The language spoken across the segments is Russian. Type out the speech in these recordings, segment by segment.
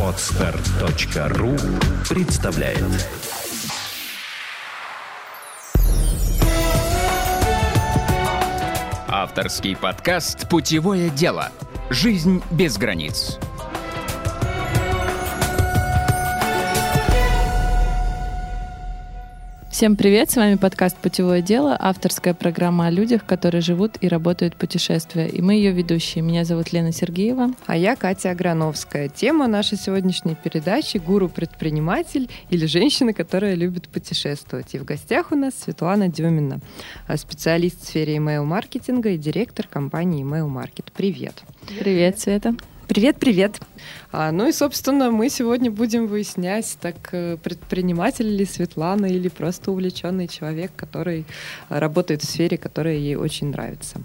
Отстар.ру представляет Авторский подкаст «Путевое дело. Жизнь без границ». Всем привет, с вами подкаст «Путевое дело», авторская программа о людях, которые живут и работают путешествия. И мы ее ведущие. Меня зовут Лена Сергеева. А я Катя Аграновская. Тема нашей сегодняшней передачи «Гуру-предприниматель» или женщина, которая любит путешествовать. И в гостях у нас Светлана Демина, специалист в сфере email-маркетинга и директор компании Email Market. Привет. Привет, Света. Привет, привет. А, ну и, собственно, мы сегодня будем выяснять, так э, предприниматель ли Светлана или просто увлеченный человек, который работает в сфере, которая ей очень нравится.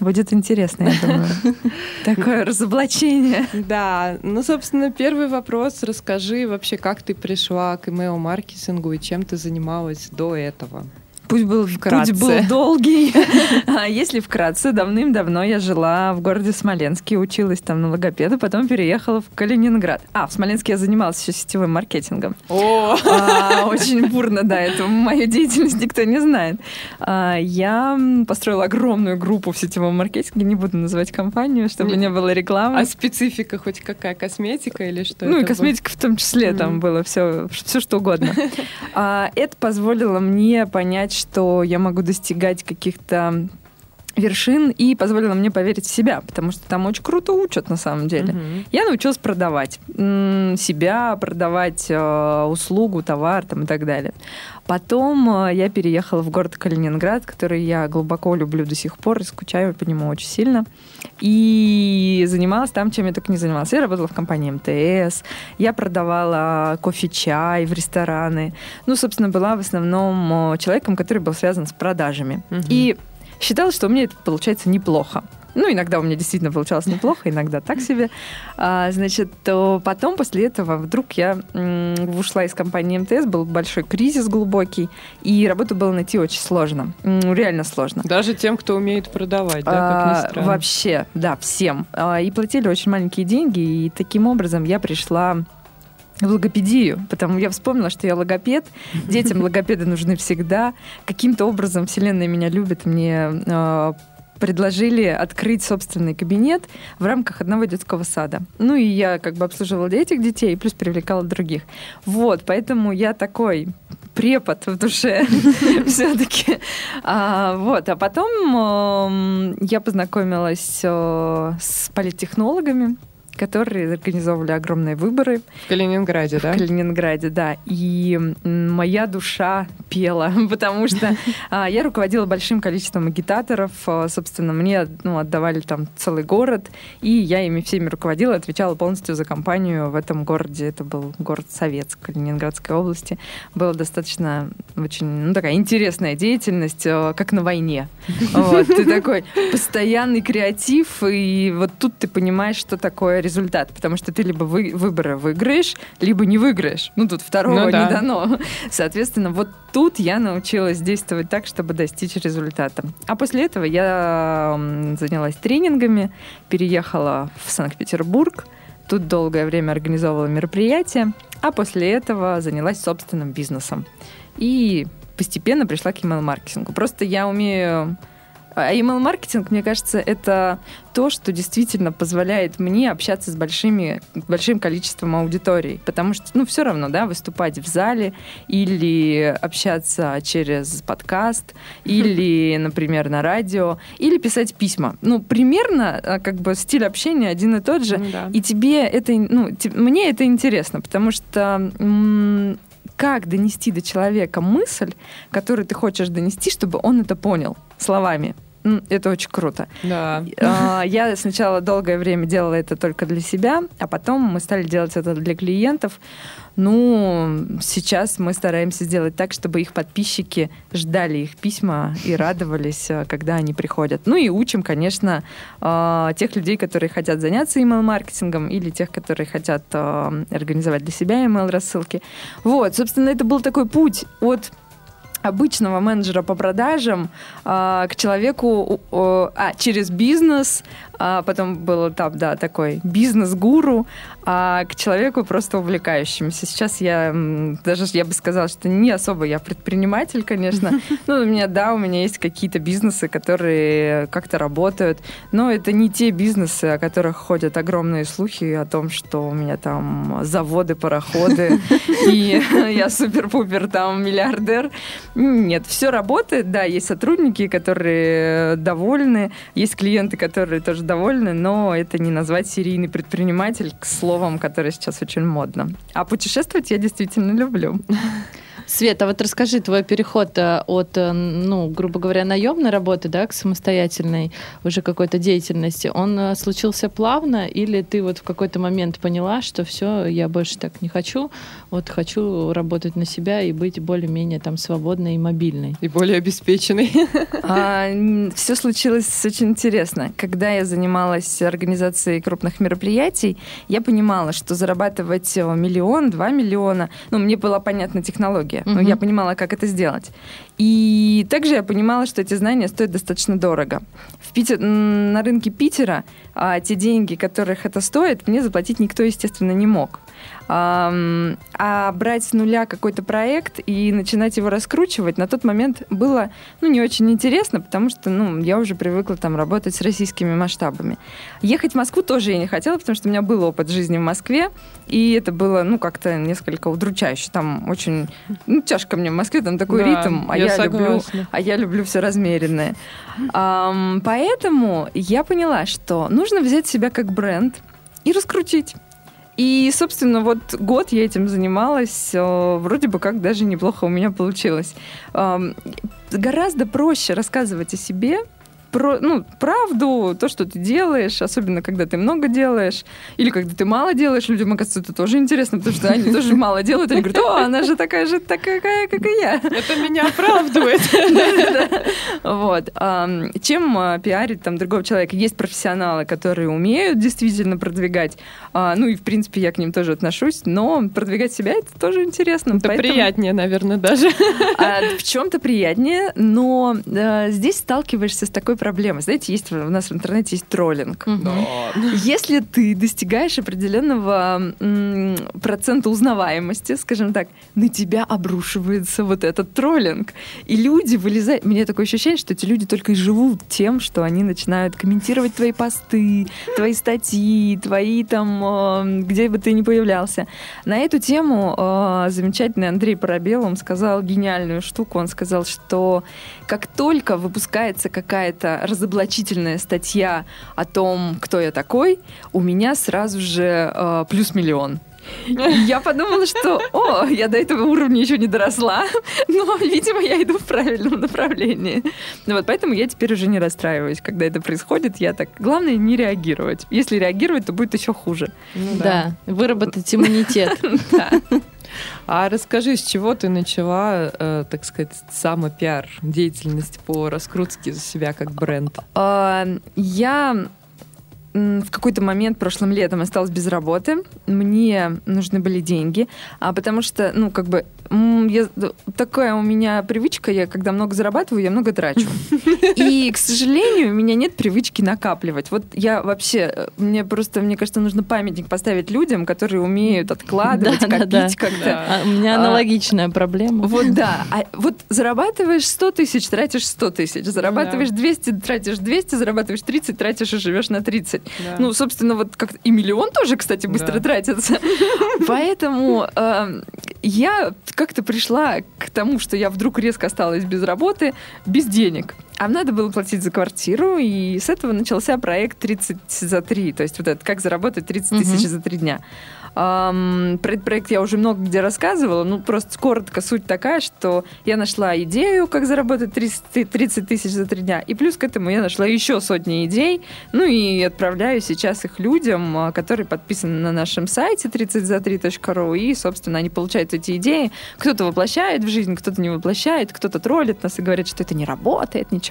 Будет интересно, я думаю. Такое разоблачение. Да. Ну, собственно, первый вопрос. Расскажи вообще, как ты пришла к email-маркетингу и чем ты занималась до этого? Путь был, вкратце. Путь был долгий. А если вкратце, давным-давно я жила в городе Смоленске, училась там на логопеда, потом переехала в Калининград. А, в Смоленске я занималась еще сетевым маркетингом. О! А, очень бурно, да, это мою деятельность никто не знает. А, я построила огромную группу в сетевом маркетинге, не буду называть компанию, чтобы не, не было рекламы. А специфика хоть какая? Косметика или что? Ну и косметика было? в том числе, mm. там было все, все что угодно. А, это позволило мне понять, что я могу достигать каких-то вершин и позволило мне поверить в себя, потому что там очень круто учат на самом деле. Угу. Я научилась продавать себя, продавать э, услугу, товар там, и так далее. Потом э, я переехала в город Калининград, который я глубоко люблю до сих пор и скучаю по нему очень сильно. И занималась там, чем я только не занималась. Я работала в компании МТС, я продавала кофе-чай в рестораны. Ну, собственно, была в основном э, человеком, который был связан с продажами. Угу. И считала, что у меня это получается неплохо. Ну, иногда у меня действительно получалось неплохо, иногда так себе. А, значит, то потом, после этого, вдруг я м, ушла из компании МТС, был большой кризис глубокий, и работу было найти очень сложно. М, реально сложно. Даже тем, кто умеет продавать, да, как ни а, странно. Вообще, да, всем. А, и платили очень маленькие деньги, и таким образом я пришла в логопедию, потому я вспомнила, что я логопед, детям логопеды нужны всегда. Каким-то образом Вселенная меня любит, мне э, предложили открыть собственный кабинет в рамках одного детского сада. Ну и я как бы обслуживала этих детей, плюс привлекала других. Вот, поэтому я такой препод в душе все-таки. А, вот, а потом э, я познакомилась э, с политтехнологами, которые организовывали огромные выборы. В Калининграде, да? В Калининграде, да. И моя душа пела, потому что а, я руководила большим количеством агитаторов. А, собственно, мне ну, отдавали там целый город, и я ими всеми руководила, отвечала полностью за компанию в этом городе. Это был город Советск Калининградской области. Была достаточно очень ну, такая интересная деятельность, а, как на войне. Ты такой постоянный креатив, и вот тут ты понимаешь, что такое результат, потому что ты либо вы, выборы выиграешь, либо не выиграешь. Ну, тут второго ну, да. не дано. Соответственно, вот тут я научилась действовать так, чтобы достичь результата. А после этого я занялась тренингами, переехала в Санкт-Петербург, тут долгое время организовывала мероприятия, а после этого занялась собственным бизнесом. И постепенно пришла к email-маркетингу. Просто я умею email-маркетинг, мне кажется, это то, что действительно позволяет мне общаться с большими, большим количеством аудиторий. Потому что, ну, все равно, да, выступать в зале или общаться через подкаст, или, например, на радио, или писать письма. Ну, примерно, а, как бы, стиль общения один и тот же. Да. И тебе это, ну, мне это интересно, потому что как донести до человека мысль, которую ты хочешь донести, чтобы он это понял словами. Это очень круто. Да. А, я сначала долгое время делала это только для себя, а потом мы стали делать это для клиентов. Ну, сейчас мы стараемся сделать так, чтобы их подписчики ждали их письма и радовались, э, когда они приходят. Ну и учим, конечно, э, тех людей, которые хотят заняться email-маркетингом или тех, которые хотят э, организовать для себя email-рассылки. Вот, собственно, это был такой путь от обычного менеджера по продажам а, к человеку а, через бизнес, а потом был этап, да, такой бизнес-гуру, а к человеку просто увлекающимся. Сейчас я даже, я бы сказала, что не особо я предприниматель, конечно. Ну, у меня, да, у меня есть какие-то бизнесы, которые как-то работают, но это не те бизнесы, о которых ходят огромные слухи о том, что у меня там заводы, пароходы, и я супер-пупер там миллиардер. Нет, все работает, да, есть сотрудники, которые довольны, есть клиенты, которые тоже довольны, но это не назвать серийный предприниматель к словам, которое сейчас очень модно. А путешествовать я действительно люблю. Света, вот расскажи твой переход э, от, э, ну, грубо говоря, наемной работы, да, к самостоятельной уже какой-то деятельности. Он э, случился плавно или ты вот в какой-то момент поняла, что все, я больше так не хочу, вот хочу работать на себя и быть более-менее там свободной и мобильной. И более обеспеченной. А, все случилось очень интересно. Когда я занималась организацией крупных мероприятий, я понимала, что зарабатывать миллион, два миллиона, ну, мне была понятна технология технология. Угу. Ну, я понимала, как это сделать. И также я понимала, что эти знания стоят достаточно дорого. В Питер, на рынке Питера а, те деньги, которых это стоит, мне заплатить никто, естественно, не мог. А брать с нуля какой-то проект и начинать его раскручивать на тот момент было ну, не очень интересно, потому что ну, я уже привыкла там работать с российскими масштабами. Ехать в Москву тоже я не хотела, потому что у меня был опыт жизни в Москве, и это было ну, как-то несколько удручающе. Там очень ну, тяжко мне в Москве, там такой да, ритм, а я, я люблю, а я люблю все размеренное. Поэтому я поняла, что нужно взять себя как бренд и раскрутить. И, собственно, вот год я этим занималась, э, вроде бы как даже неплохо у меня получилось. Гораздо проще рассказывать о себе, про, ну, правду, то, что ты делаешь, особенно когда ты много делаешь, или когда ты мало делаешь, людям, оказывается, это тоже интересно, потому что они тоже мало делают, они говорят, о, она же такая же такая, как и я. Это меня оправдывает. Вот. Чем а, пиарить там другого человека? Есть профессионалы, которые умеют действительно продвигать, а, ну и, в принципе, я к ним тоже отношусь, но продвигать себя это тоже интересно. Это приятнее, наверное, даже. А, в чем-то приятнее, но здесь сталкиваешься с такой проблема. Знаете, есть у нас в интернете есть троллинг. Если ты достигаешь определенного процента узнаваемости, скажем так, на тебя обрушивается вот этот троллинг. И люди вылезают... Мне такое ощущение, что эти люди только и живут тем, что они начинают комментировать твои посты, твои статьи, твои там, где бы ты ни появлялся. На эту тему э, замечательный Андрей Парабел, он сказал гениальную штуку. Он сказал, что как только выпускается какая-то разоблачительная статья о том, кто я такой, у меня сразу же э, плюс миллион. Я подумала, что, о, я до этого уровня еще не доросла, но, видимо, я иду в правильном направлении. Ну вот поэтому я теперь уже не расстраиваюсь, когда это происходит. Я так, главное не реагировать. Если реагировать, то будет еще хуже. Ну, да. да, выработать иммунитет. Да. А расскажи, с чего ты начала, э, так сказать, самопиар, деятельность по раскрутке за себя как бренд? А, я в какой-то момент прошлым летом осталась без работы. Мне нужны были деньги, а потому что, ну, как бы я, такая у меня привычка, я когда много зарабатываю, я много трачу. И, к сожалению, у меня нет привычки накапливать. Вот я вообще, э, мне просто, мне кажется, нужно памятник поставить людям, которые умеют откладывать, да, копить да, как-то. Да. А у меня а, аналогичная а, проблема. Вот да. А вот зарабатываешь 100 тысяч, тратишь 100 тысяч. Зарабатываешь да. 200, тратишь 200, зарабатываешь 30, тратишь и живешь на 30. Да. Ну, собственно, вот как и миллион тоже, кстати, быстро да. тратится. Поэтому э, я как-то пришла к тому, что я вдруг резко осталась без работы, без денег. А надо было платить за квартиру, и с этого начался проект 30 за 3. То есть вот это как заработать 30 тысяч за 3 дня. Про этот проект я уже много где рассказывала, ну просто коротко суть такая, что я нашла идею, как заработать 30, 30 тысяч за три дня, и плюс к этому я нашла еще сотни идей, ну и отправляю сейчас их людям, а, которые подписаны на нашем сайте 30за3.ru, и, собственно, они получают эти идеи. Кто-то воплощает в жизнь, кто-то не воплощает, кто-то троллит нас и говорит, что это не работает, ничего.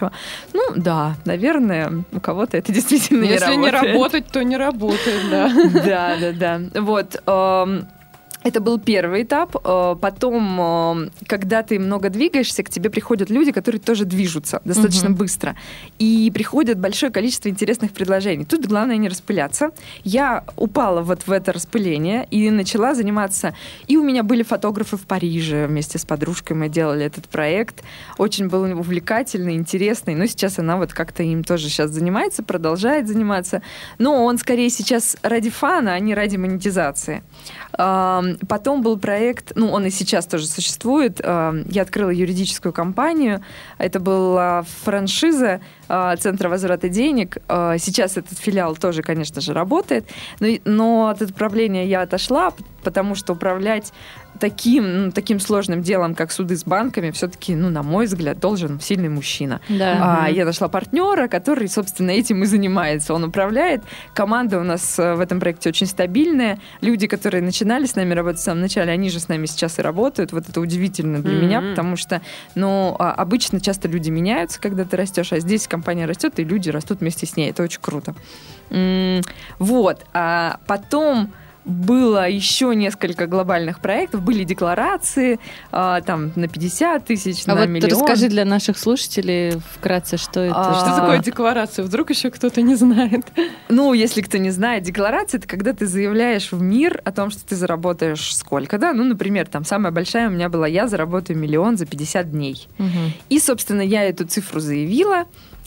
Ну, да, наверное, у кого-то это действительно Если не работает. Если не работать, то не работает, да. Да, да, да. Вот. Это был первый этап. Э, потом, э, когда ты много двигаешься, к тебе приходят люди, которые тоже движутся достаточно угу. быстро. И приходит большое количество интересных предложений. Тут главное не распыляться. Я упала вот в это распыление и начала заниматься. И у меня были фотографы в Париже вместе с подружкой. Мы делали этот проект. Очень был увлекательный, интересный. Но сейчас она вот как-то им тоже сейчас занимается, продолжает заниматься. Но он скорее сейчас ради фана, а не ради монетизации. Потом был проект, ну, он и сейчас тоже существует. Я открыла юридическую компанию. Это была франшиза а, Центра возврата денег. А, сейчас этот филиал тоже, конечно же, работает. Но, но от отправления я отошла, потому что управлять таким, ну, таким сложным делом, как суды с банками, все-таки, ну, на мой взгляд, должен сильный мужчина. Да. А, я нашла партнера, который, собственно, этим и занимается. Он управляет. Команда у нас э, в этом проекте очень стабильная. Люди, которые начинали с нами работать в самом начале, они же с нами сейчас и работают. Вот это удивительно для mm-hmm. меня, потому что, ну, а, обычно часто люди меняются, когда ты растешь, а здесь компания растет, и люди растут вместе с ней. Это очень круто. Вот. А потом было еще несколько глобальных проектов, были декларации а, там на 50 тысяч, а на вот миллион. расскажи для наших слушателей вкратце, что это. А, что такое декларация? Вдруг еще кто-то не знает. Ну, если кто не знает, декларация это когда ты заявляешь в мир о том, что ты заработаешь сколько, да? Ну, например, там самая большая у меня была, я заработаю миллион за 50 дней. Угу. И, собственно, я эту цифру заявила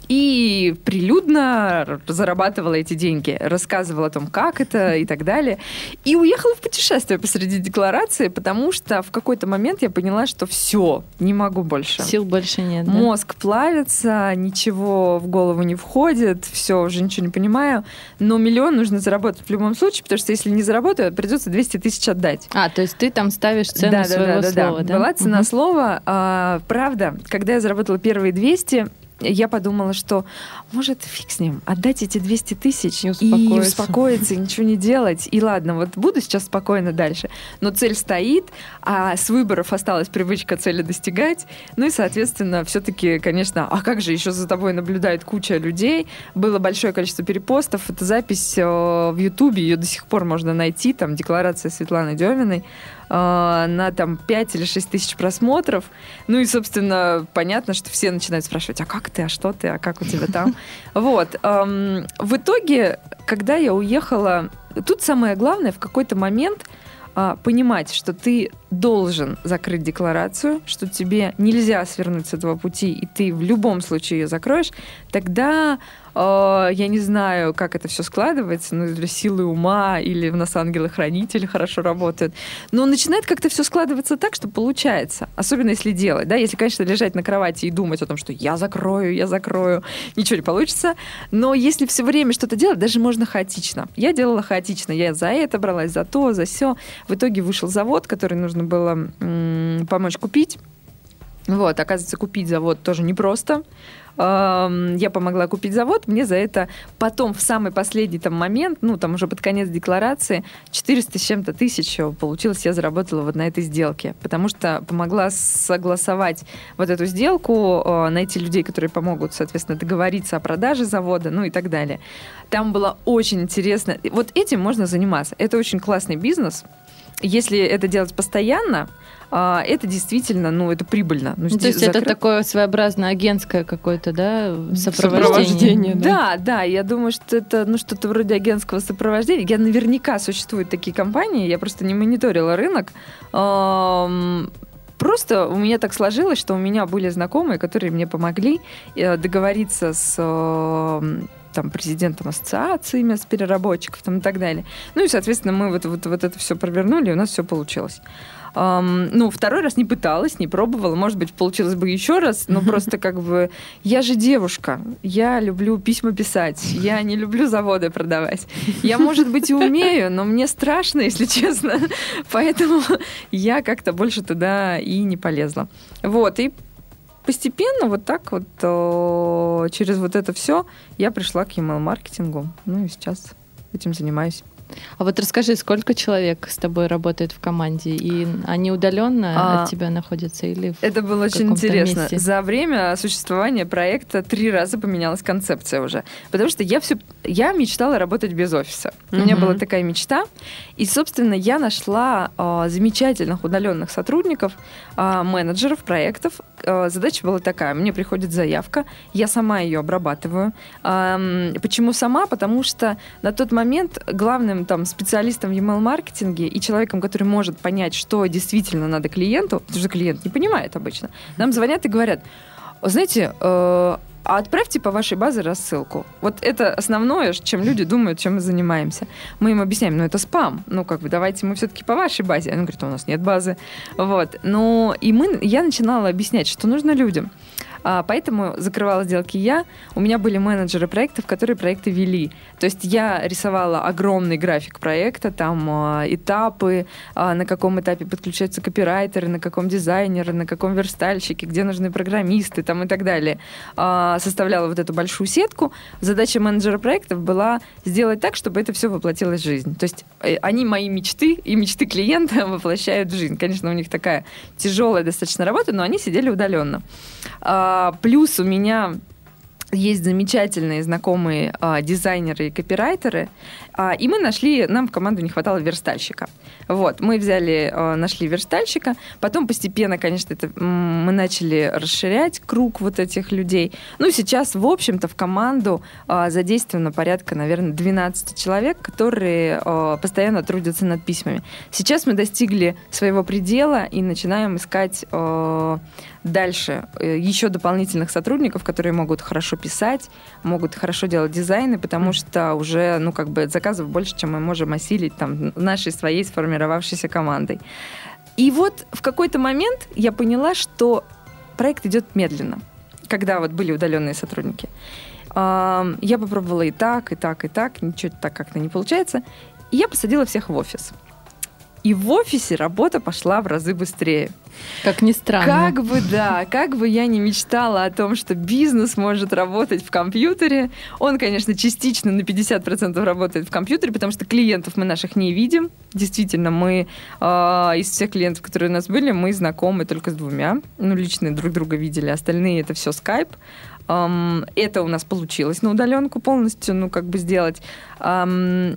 и прилюдно зарабатывала эти деньги, рассказывала о том, как это и так далее. И уехала в путешествие посреди декларации, потому что в какой-то момент я поняла, что все, не могу больше. Сил больше нет. Да? Мозг плавится, ничего в голову не входит, все, уже ничего не понимаю. Но миллион нужно заработать в любом случае, потому что если не заработаю, придется 200 тысяч отдать. А, то есть ты там ставишь цену да, своего да, да, слова, да? да? Была цена угу. слова. А, правда, когда я заработала первые 200, я подумала, что может фиг с ним, отдать эти 200 тысяч и успокоиться. и успокоиться, и ничего не делать. И ладно, вот буду сейчас спокойно дальше. Но цель стоит, а с выборов осталась привычка цели достигать. Ну и, соответственно, все-таки, конечно, а как же еще за тобой наблюдает куча людей. Было большое количество перепостов. Это запись э, в Ютубе, ее до сих пор можно найти, там декларация Светланы Деминой. А, на там 5 или 6 тысяч просмотров. Ну и, собственно, понятно, что все начинают спрашивать, а как ты, а что ты, а как у тебя там? Вот. В итоге, когда я уехала, тут самое главное в какой-то момент а, понимать, что ты должен закрыть декларацию, что тебе нельзя свернуть с этого пути, и ты в любом случае ее закроешь, тогда э, я не знаю, как это все складывается, ну, для силы ума или в нас ангелы-хранители хорошо работают, но начинает как-то все складываться так, что получается, особенно если делать, да, если, конечно, лежать на кровати и думать о том, что я закрою, я закрою, ничего не получится, но если все время что-то делать, даже можно хаотично. Я делала хаотично, я за это бралась, за то, за все. В итоге вышел завод, который нужно было м- помочь купить. Вот, оказывается, купить завод тоже непросто. Я помогла купить завод, мне за это потом в самый последний там момент, ну, там уже под конец декларации, 400 с чем-то тысяч получилось, я заработала вот на этой сделке, потому что помогла согласовать вот эту сделку, а, найти людей, которые помогут, соответственно, договориться о продаже завода, ну и так далее. Там было очень интересно. Вот этим можно заниматься. Это очень классный бизнес. Если это делать постоянно, а, это действительно, ну, это прибыльно. Ну, ну, то есть закры... это такое своеобразное агентское какое-то, да, сопровождение? сопровождение да. да, да, я думаю, что это, ну, что-то вроде агентского сопровождения. Я наверняка существуют такие компании, я просто не мониторила рынок. Просто у меня так сложилось, что у меня были знакомые, которые мне помогли э, договориться с там, президентом ассоциации с переработчиков там, и так далее. Ну и, соответственно, мы вот, вот, вот это все провернули, и у нас все получилось. Um, ну, второй раз не пыталась, не пробовала. Может быть, получилось бы еще раз, но просто как бы я же девушка, я люблю письма писать, я не люблю заводы продавать. Я, может быть, и умею, но мне страшно, если честно. Поэтому я как-то больше туда и не полезла. Вот, и постепенно вот так вот через вот это все я пришла к email-маркетингу. Ну и сейчас этим занимаюсь. А вот расскажи, сколько человек с тобой работает в команде? И они удаленно А, от тебя находятся или в Это было очень интересно. месте? За время существования проекта три раза поменялась концепция уже. Потому что я все, я мечтала работать без офиса. У меня была такая мечта. И, собственно, я нашла а, замечательных удаленных сотрудников, а, менеджеров проектов. А, задача была такая. Мне приходит заявка, я сама ее обрабатываю. Ам, Почему сама? Потому что на тот момент главным там специалистом в email-маркетинге и человеком, который может понять, что действительно надо клиенту, потому что клиент не понимает обычно, нам звонят и говорят, знаете, э, а отправьте по вашей базе рассылку. Вот это основное, чем люди думают, чем мы занимаемся. Мы им объясняем, ну это спам, ну как бы давайте мы все-таки по вашей базе. Они говорят, у нас нет базы. Вот. Ну и мы, я начинала объяснять, что нужно людям. А, поэтому закрывала сделки я. У меня были менеджеры проектов, которые проекты вели. То есть я рисовала огромный график проекта, там а, этапы, а, на каком этапе подключаются копирайтеры, на каком дизайнеры, на каком верстальщике, где нужны программисты там, и так далее. А, составляла вот эту большую сетку. Задача менеджера проектов была сделать так, чтобы это все воплотилось в жизнь. То есть э, они мои мечты и мечты клиента воплощают в жизнь. Конечно, у них такая тяжелая достаточно работа, но они сидели удаленно. А, Плюс у меня есть замечательные знакомые а, дизайнеры и копирайтеры, а, и мы нашли, нам в команду не хватало верстальщика. Вот, мы взяли, а, нашли верстальщика, потом постепенно, конечно, это, мы начали расширять круг вот этих людей. Ну, сейчас, в общем-то, в команду а, задействовано порядка, наверное, 12 человек, которые а, постоянно трудятся над письмами. Сейчас мы достигли своего предела и начинаем искать а, дальше э, еще дополнительных сотрудников, которые могут хорошо писать, могут хорошо делать дизайны, потому что уже, ну, как бы заказов больше, чем мы можем осилить там нашей своей сформировавшейся командой. И вот в какой-то момент я поняла, что проект идет медленно, когда вот были удаленные сотрудники. Я попробовала и так, и так, и так, ничего так как-то не получается. И я посадила всех в офис. И в офисе работа пошла в разы быстрее. Как ни странно. Как бы, да, как бы я не мечтала о том, что бизнес может работать в компьютере, он, конечно, частично на 50% работает в компьютере, потому что клиентов мы наших не видим. Действительно, мы э, из всех клиентов, которые у нас были, мы знакомы только с двумя. Ну, лично друг друга видели. Остальные это все скайп. Ам, это у нас получилось на удаленку полностью, ну, как бы сделать. Ам,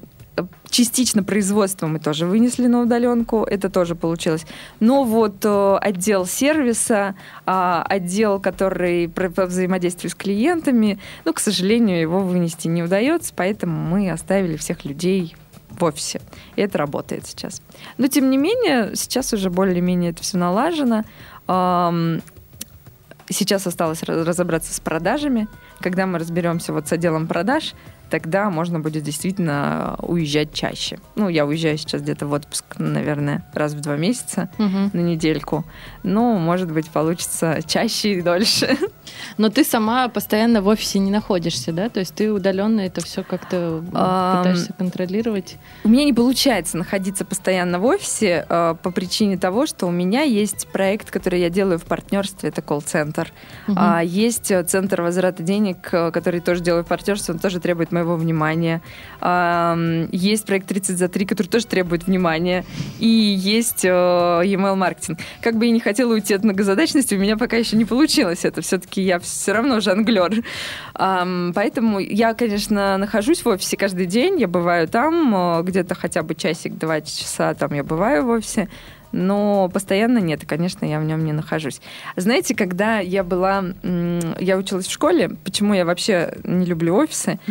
Частично производство мы тоже вынесли на удаленку, это тоже получилось. Но вот э, отдел сервиса, а, отдел, который по взаимодействию с клиентами, ну, к сожалению, его вынести не удается, поэтому мы оставили всех людей в офисе. И это работает сейчас. Но, тем не менее, сейчас уже более-менее это все налажено. Сейчас осталось раз- разобраться с продажами. Когда мы разберемся вот с отделом продаж, тогда можно будет действительно уезжать чаще. Ну, я уезжаю сейчас где-то в отпуск, наверное, раз в два месяца Мгм. на недельку. Но, может быть, получится чаще и дольше. Но ты сама постоянно в офисе не находишься, да? То есть ты удаленно это все как-то пытаешься контролировать. У меня не получается находиться постоянно в офисе э, по причине того, что у меня есть проект, который я делаю в партнерстве, это колл-центр. А, есть э, центр возврата денег, э, который тоже делаю в партнерстве, он тоже требует моего внимания. А, м, есть проект 30 за 3, который тоже требует внимания. И есть э, email маркетинг. Как бы я не хотела уйти от многозадачности, у меня пока еще не получилось это. Все-таки я все равно жонглер. Поэтому я, конечно, нахожусь в офисе каждый день. Я бываю там, э, где-то хотя бы часик-два часа там я бываю в офисе. Но постоянно нет, и, конечно, я в нем не нахожусь. Знаете, когда я была, я училась в школе, почему я вообще не люблю офисы?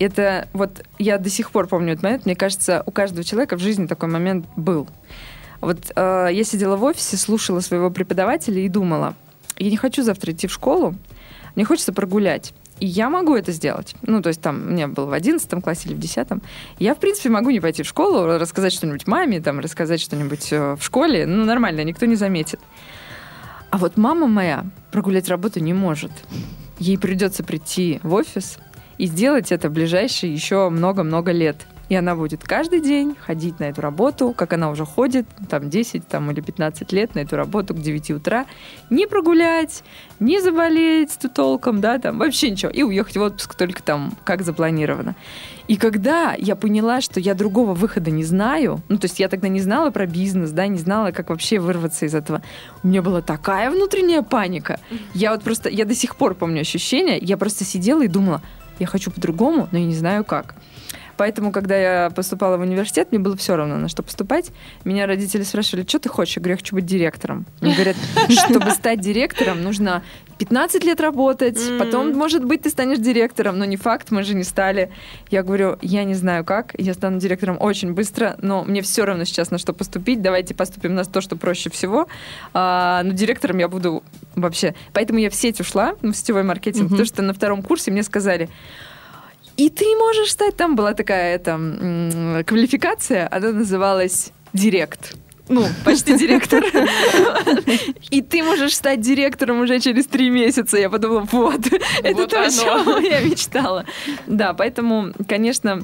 Это вот я до сих пор помню этот момент. Мне кажется, у каждого человека в жизни такой момент был. Вот э, я сидела в офисе, слушала своего преподавателя и думала, я не хочу завтра идти в школу, мне хочется прогулять. Я могу это сделать. Ну, то есть там, у меня был в 11 классе или в 10 Я, в принципе, могу не пойти в школу, рассказать что-нибудь маме, там, рассказать что-нибудь э, в школе. Ну, нормально, никто не заметит. А вот мама моя прогулять работу не может. Ей придется прийти в офис и сделать это ближайшие еще много-много лет. И она будет каждый день ходить на эту работу, как она уже ходит, там 10 там, или 15 лет на эту работу к 9 утра, не прогулять, не заболеть тут толком, да, там вообще ничего, и уехать в отпуск только там, как запланировано. И когда я поняла, что я другого выхода не знаю, ну, то есть я тогда не знала про бизнес, да, не знала, как вообще вырваться из этого, у меня была такая внутренняя паника. Я вот просто, я до сих пор помню ощущение, я просто сидела и думала, я хочу по-другому, но я не знаю как. Поэтому, когда я поступала в университет, мне было все равно, на что поступать. Меня родители спрашивали, что ты хочешь? Я говорю, я хочу быть директором. Они говорят, чтобы стать директором, нужно 15 лет работать, потом, может быть, ты станешь директором, но не факт, мы же не стали. Я говорю, я не знаю как, я стану директором очень быстро, но мне все равно сейчас на что поступить, давайте поступим на то, что проще всего. А, но директором я буду вообще... Поэтому я в сеть ушла, в сетевой маркетинг, потому что на втором курсе мне сказали, и ты можешь стать... Там была такая это, квалификация, она называлась «Директ». Ну, почти директор. И ты можешь стать директором уже через три месяца. Я подумала, вот, это то, о чем я мечтала. Да, поэтому, конечно,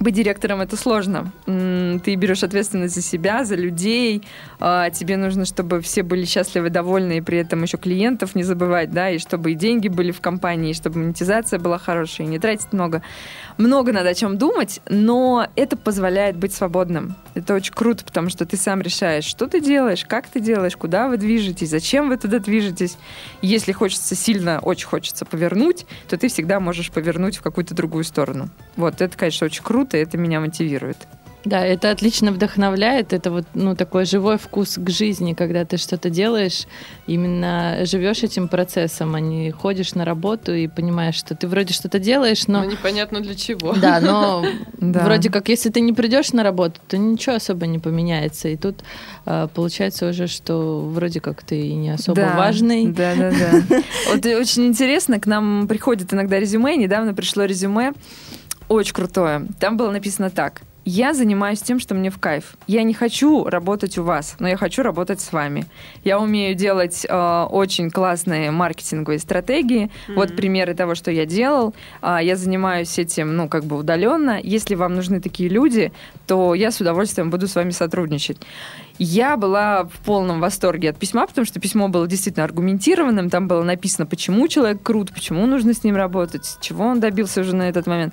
быть директором это сложно. Ты берешь ответственность за себя, за людей. А, тебе нужно, чтобы все были счастливы, довольны, и при этом еще клиентов не забывать, да, и чтобы и деньги были в компании, и чтобы монетизация была хорошая, и не тратить много много надо о чем думать, но это позволяет быть свободным. Это очень круто, потому что ты сам решаешь, что ты делаешь, как ты делаешь, куда вы движетесь, зачем вы туда движетесь. Если хочется сильно, очень хочется повернуть, то ты всегда можешь повернуть в какую-то другую сторону. Вот, это, конечно, очень круто, и это меня мотивирует. Да, это отлично вдохновляет. Это вот ну, такой живой вкус к жизни, когда ты что-то делаешь, именно живешь этим процессом, а не ходишь на работу и понимаешь, что ты вроде что-то делаешь, но... Но непонятно для чего. Да, но вроде как, если ты не придешь на работу, то ничего особо не поменяется. И тут э, получается уже, что вроде как ты и не особо важный. Да, да, да. Вот очень интересно, к нам приходит иногда резюме, недавно пришло резюме, очень крутое. Там было написано так я занимаюсь тем, что мне в кайф. Я не хочу работать у вас, но я хочу работать с вами. Я умею делать э, очень классные маркетинговые стратегии. Mm-hmm. Вот примеры того, что я делал. Э, я занимаюсь этим, ну, как бы удаленно. Если вам нужны такие люди, то я с удовольствием буду с вами сотрудничать. Я была в полном восторге от письма, потому что письмо было действительно аргументированным. Там было написано, почему человек крут, почему нужно с ним работать, чего он добился уже на этот момент.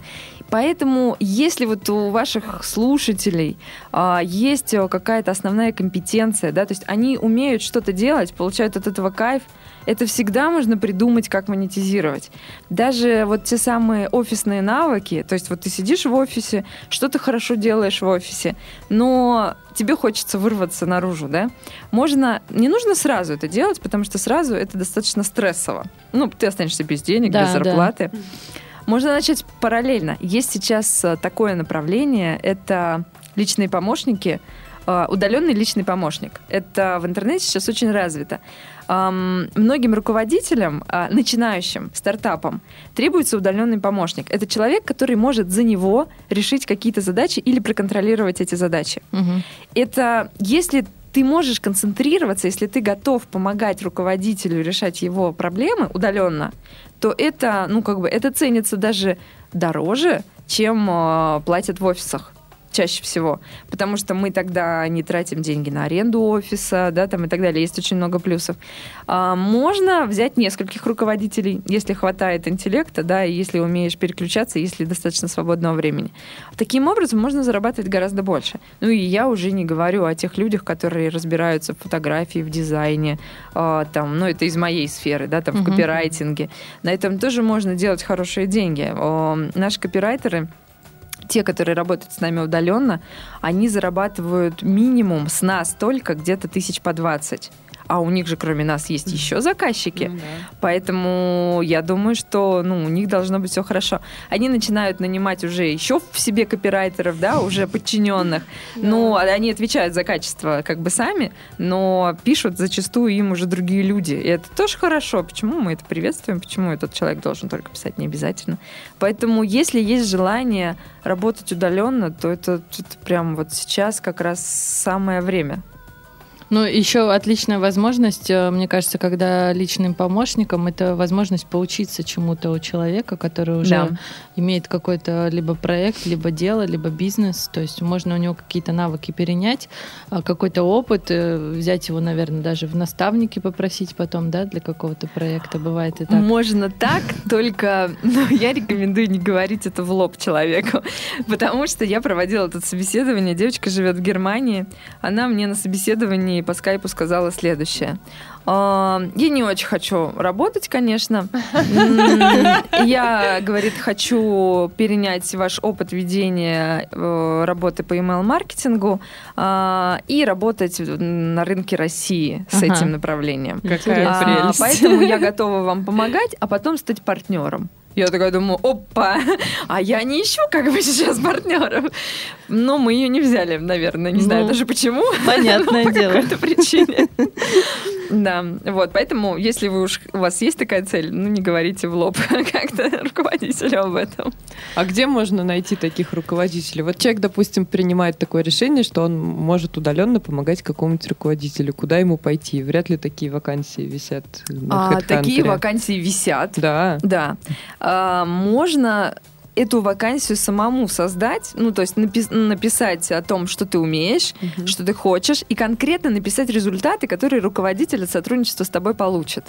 Поэтому, если вот у ваших слушателей а, есть какая-то основная компетенция, да, то есть они умеют что-то делать, получают от этого кайф, это всегда можно придумать, как монетизировать. Даже вот те самые офисные навыки, то есть вот ты сидишь в офисе, что-то хорошо делаешь в офисе, но тебе хочется вырваться наружу, да? Можно, не нужно сразу это делать, потому что сразу это достаточно стрессово. Ну, ты останешься без денег, да, без зарплаты. Да. Можно начать параллельно. Есть сейчас э, такое направление, это личные помощники, э, удаленный личный помощник. Это в интернете сейчас очень развито. Многим руководителям, э, начинающим стартапам, требуется удаленный помощник. Это человек, который может за него решить какие-то задачи или проконтролировать эти задачи. Угу. Это если ты можешь концентрироваться, если ты готов помогать руководителю решать его проблемы удаленно, то это, ну, как бы, это ценится даже дороже, чем э, платят в офисах чаще всего, потому что мы тогда не тратим деньги на аренду офиса, да, там и так далее. Есть очень много плюсов. А, можно взять нескольких руководителей, если хватает интеллекта, да, и если умеешь переключаться, если достаточно свободного времени. Таким образом можно зарабатывать гораздо больше. Ну и я уже не говорю о тех людях, которые разбираются в фотографии, в дизайне, а, там, ну это из моей сферы, да, там в копирайтинге. На этом тоже можно делать хорошие деньги. Наши копирайтеры те, которые работают с нами удаленно, они зарабатывают минимум с нас только где-то тысяч по 20 а у них же кроме нас есть еще заказчики. Ну, да. Поэтому я думаю, что ну, у них должно быть все хорошо. Они начинают нанимать уже еще в себе копирайтеров, да, уже подчиненных. Ну, они отвечают за качество как бы сами, но пишут зачастую им уже другие люди. И это тоже хорошо. Почему мы это приветствуем? Почему этот человек должен только писать? Не обязательно. Поэтому, если есть желание работать удаленно, то это, это прям вот сейчас как раз самое время. Ну, еще отличная возможность, э, мне кажется, когда личным помощником, это возможность поучиться чему-то у человека, который уже Да. имеет какой-то либо проект, либо дело, либо бизнес. То есть можно у него какие-то навыки перенять, а, какой-то опыт, э, взять его, наверное, даже в наставники попросить потом, да, для какого-то проекта. Бывает и так. Можно так, только ну, я рекомендую не говорить это в лоб человеку, потому что я проводила это собеседование, девочка живет в Германии, она мне на собеседовании по скайпу сказала следующее. «А, Я не очень хочу работать, конечно. Я, говорит, хочу перенять ваш опыт ведения э, работы по email-маркетингу а, и работать на рынке России с Ага. этим направлением. Какая А, прелесть. поэтому я готова вам помогать, а потом стать партнером. Я такая думаю, опа, а я не ищу как бы сейчас партнеров. Но мы ее не взяли, наверное, не знаю Ну, даже почему. понятное По дело. какой-то причине. Да, вот, поэтому, если вы уж, у вас есть такая цель, ну, не говорите в лоб как-то руководителю об этом. А где можно найти таких руководителей? Вот человек, допустим, принимает такое решение, что он может удаленно помогать какому-нибудь руководителю. Куда ему пойти? Вряд ли такие вакансии висят на А, такие вакансии висят. Да. Да. А, можно эту вакансию самому создать, ну, то есть напис- написать о том, что ты умеешь, что ты хочешь, и конкретно написать результаты, которые руководитель от сотрудничества с тобой получит.